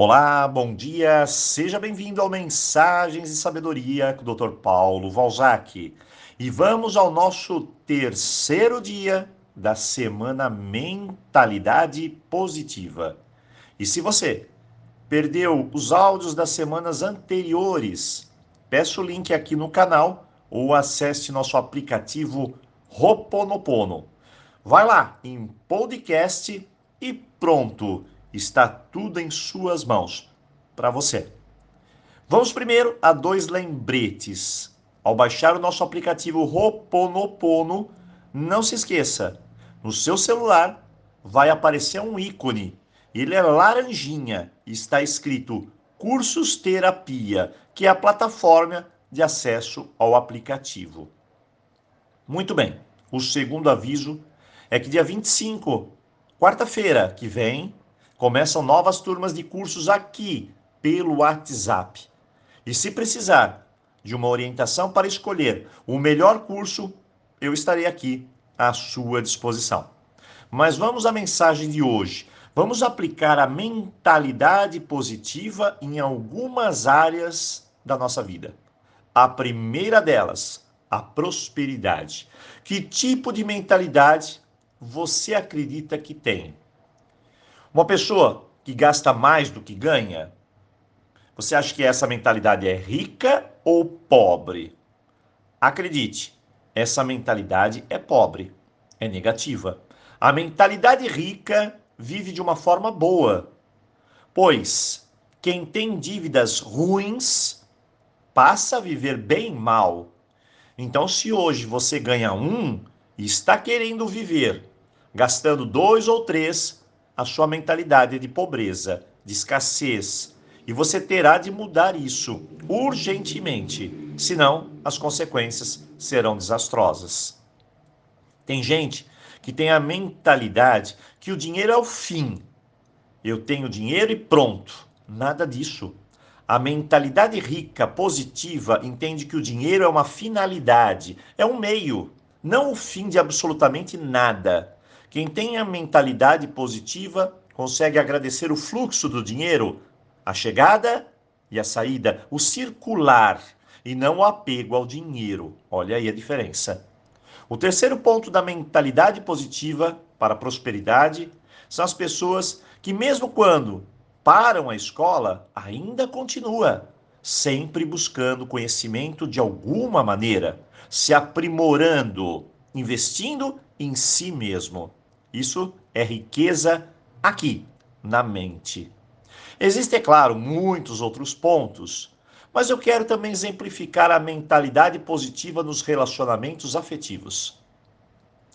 Olá, bom dia, seja bem-vindo ao Mensagens de Sabedoria com o Dr. Paulo Valzac. E vamos ao nosso terceiro dia da semana Mentalidade Positiva. E se você perdeu os áudios das semanas anteriores, peço o link aqui no canal ou acesse nosso aplicativo Roponopono. Vai lá em podcast e pronto Está tudo em suas mãos para você. Vamos primeiro a dois lembretes. Ao baixar o nosso aplicativo Roponopono, não se esqueça, no seu celular vai aparecer um ícone. Ele é laranjinha está escrito Cursos Terapia, que é a plataforma de acesso ao aplicativo. Muito bem. O segundo aviso é que dia 25, quarta-feira que vem, Começam novas turmas de cursos aqui pelo WhatsApp. E se precisar de uma orientação para escolher o melhor curso, eu estarei aqui à sua disposição. Mas vamos à mensagem de hoje. Vamos aplicar a mentalidade positiva em algumas áreas da nossa vida. A primeira delas, a prosperidade. Que tipo de mentalidade você acredita que tem? Uma pessoa que gasta mais do que ganha, você acha que essa mentalidade é rica ou pobre? Acredite, essa mentalidade é pobre, é negativa. A mentalidade rica vive de uma forma boa, pois quem tem dívidas ruins passa a viver bem mal. Então, se hoje você ganha um e está querendo viver gastando dois ou três, a sua mentalidade de pobreza, de escassez. E você terá de mudar isso urgentemente, senão as consequências serão desastrosas. Tem gente que tem a mentalidade que o dinheiro é o fim. Eu tenho dinheiro e pronto. Nada disso. A mentalidade rica, positiva, entende que o dinheiro é uma finalidade, é um meio, não o fim de absolutamente nada. Quem tem a mentalidade positiva consegue agradecer o fluxo do dinheiro, a chegada e a saída, o circular e não o apego ao dinheiro. Olha aí a diferença. O terceiro ponto da mentalidade positiva para a prosperidade são as pessoas que, mesmo quando param a escola, ainda continua sempre buscando conhecimento de alguma maneira, se aprimorando, investindo em si mesmo. Isso é riqueza aqui, na mente. Existem, é claro, muitos outros pontos, mas eu quero também exemplificar a mentalidade positiva nos relacionamentos afetivos.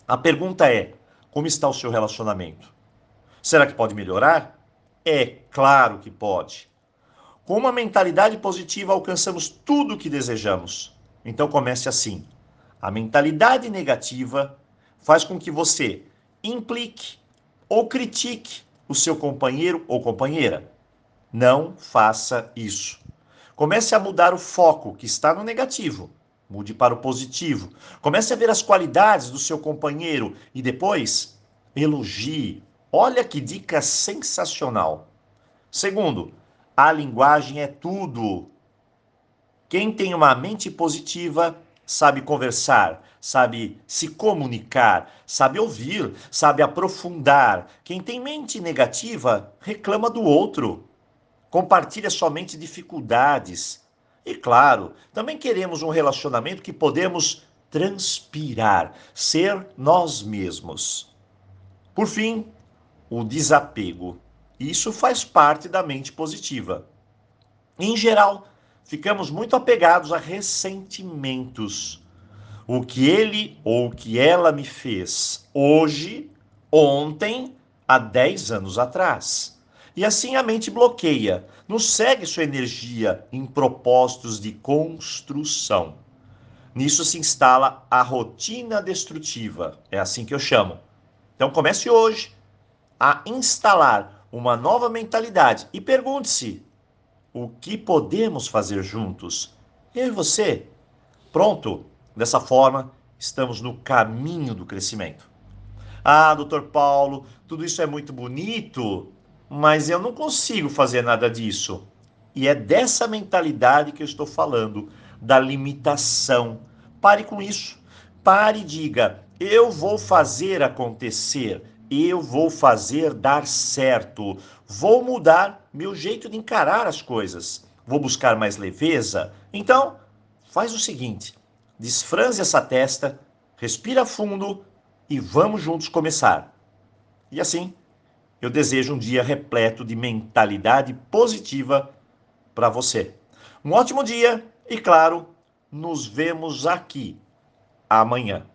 A pergunta é: como está o seu relacionamento? Será que pode melhorar? É claro que pode. Com uma mentalidade positiva, alcançamos tudo o que desejamos. Então comece assim. A mentalidade negativa faz com que você implique ou critique o seu companheiro ou companheira. Não faça isso. Comece a mudar o foco que está no negativo. Mude para o positivo. Comece a ver as qualidades do seu companheiro e depois elogie. Olha que dica sensacional. Segundo, a linguagem é tudo. Quem tem uma mente positiva sabe conversar, sabe se comunicar, sabe ouvir, sabe aprofundar. Quem tem mente negativa reclama do outro, compartilha somente dificuldades. E claro, também queremos um relacionamento que podemos transpirar, ser nós mesmos. Por fim, o desapego. Isso faz parte da mente positiva. Em geral, ficamos muito apegados a ressentimentos. O que ele ou o que ela me fez hoje, ontem, há 10 anos atrás. E assim a mente bloqueia, não segue sua energia em propósitos de construção. Nisso se instala a rotina destrutiva, é assim que eu chamo. Então comece hoje a instalar uma nova mentalidade e pergunte-se: o que podemos fazer juntos. Eu e você. Pronto. Dessa forma, estamos no caminho do crescimento. Ah, doutor Paulo, tudo isso é muito bonito, mas eu não consigo fazer nada disso. E é dessa mentalidade que eu estou falando, da limitação. Pare com isso. Pare e diga: eu vou fazer acontecer, eu vou fazer dar certo, vou mudar meu jeito de encarar as coisas, vou buscar mais leveza. Então, faz o seguinte: desfranze essa testa, respira fundo e vamos juntos começar. E assim, eu desejo um dia repleto de mentalidade positiva para você. Um ótimo dia e, claro, nos vemos aqui amanhã.